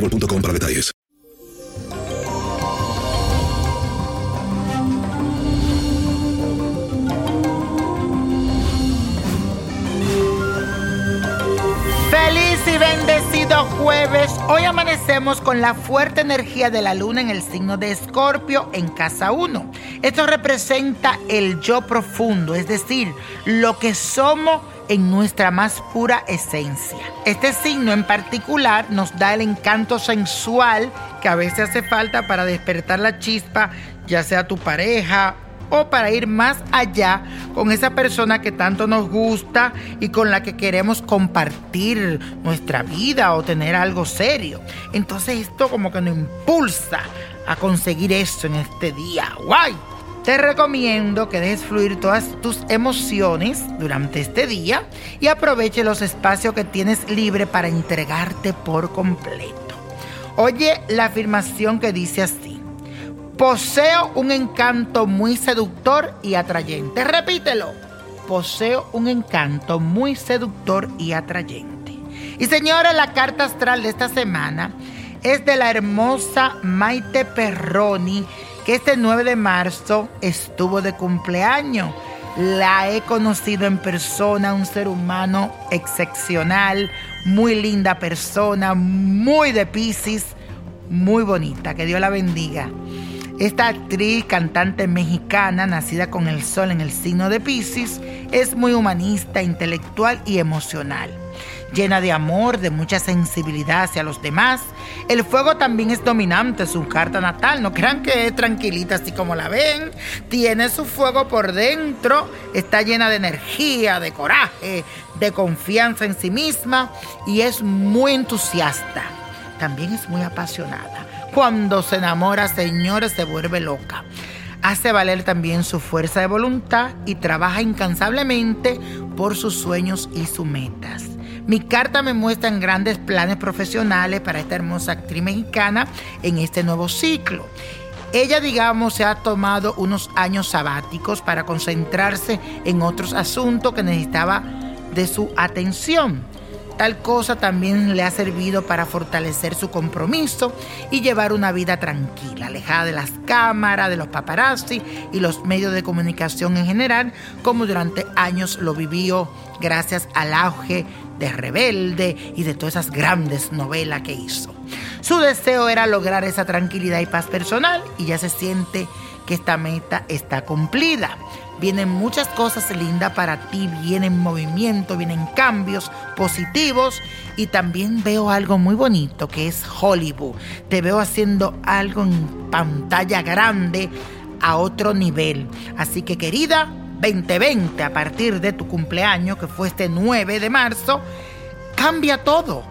boostmobile.com para detalles. Feliz y bendecido jueves. Hoy amanecemos con la fuerte energía de la luna en el signo de Escorpio en casa 1. Esto representa el yo profundo, es decir, lo que somos en nuestra más pura esencia. Este signo en particular nos da el encanto sensual que a veces hace falta para despertar la chispa, ya sea tu pareja o para ir más allá con esa persona que tanto nos gusta y con la que queremos compartir nuestra vida o tener algo serio. Entonces esto como que nos impulsa a conseguir eso en este día. ¡Guay! Te recomiendo que dejes fluir todas tus emociones durante este día y aproveche los espacios que tienes libre para entregarte por completo. Oye la afirmación que dice así. Poseo un encanto muy seductor y atrayente. Repítelo. Poseo un encanto muy seductor y atrayente. Y señores, la carta astral de esta semana es de la hermosa Maite Perroni, que este 9 de marzo estuvo de cumpleaños. La he conocido en persona, un ser humano excepcional, muy linda persona, muy de Pisces, muy bonita. Que Dios la bendiga. Esta actriz, cantante mexicana, nacida con el sol en el signo de Pisces, es muy humanista, intelectual y emocional. Llena de amor, de mucha sensibilidad hacia los demás. El fuego también es dominante, su carta natal. No crean que es tranquilita así como la ven. Tiene su fuego por dentro. Está llena de energía, de coraje, de confianza en sí misma y es muy entusiasta. También es muy apasionada. Cuando se enamora, señores, se vuelve loca. Hace valer también su fuerza de voluntad y trabaja incansablemente por sus sueños y sus metas. Mi carta me muestra grandes planes profesionales para esta hermosa actriz mexicana en este nuevo ciclo. Ella, digamos, se ha tomado unos años sabáticos para concentrarse en otros asuntos que necesitaba de su atención. Tal cosa también le ha servido para fortalecer su compromiso y llevar una vida tranquila, alejada de las cámaras, de los paparazzi y los medios de comunicación en general, como durante años lo vivió gracias al auge de Rebelde y de todas esas grandes novelas que hizo. Su deseo era lograr esa tranquilidad y paz personal y ya se siente que esta meta está cumplida. Vienen muchas cosas lindas para ti, vienen movimientos, vienen cambios positivos y también veo algo muy bonito que es Hollywood. Te veo haciendo algo en pantalla grande a otro nivel. Así que querida, 2020 a partir de tu cumpleaños, que fue este 9 de marzo, cambia todo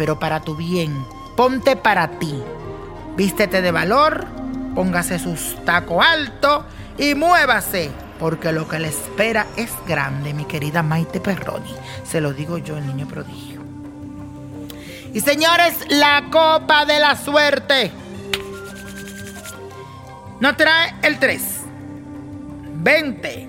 pero para tu bien. Ponte para ti. Vístete de valor, póngase sus tacos altos y muévase, porque lo que le espera es grande, mi querida Maite Perroni. Se lo digo yo, el niño prodigio. Y señores, la copa de la suerte. Nos trae el 3, 20,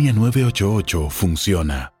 línea 988 funciona.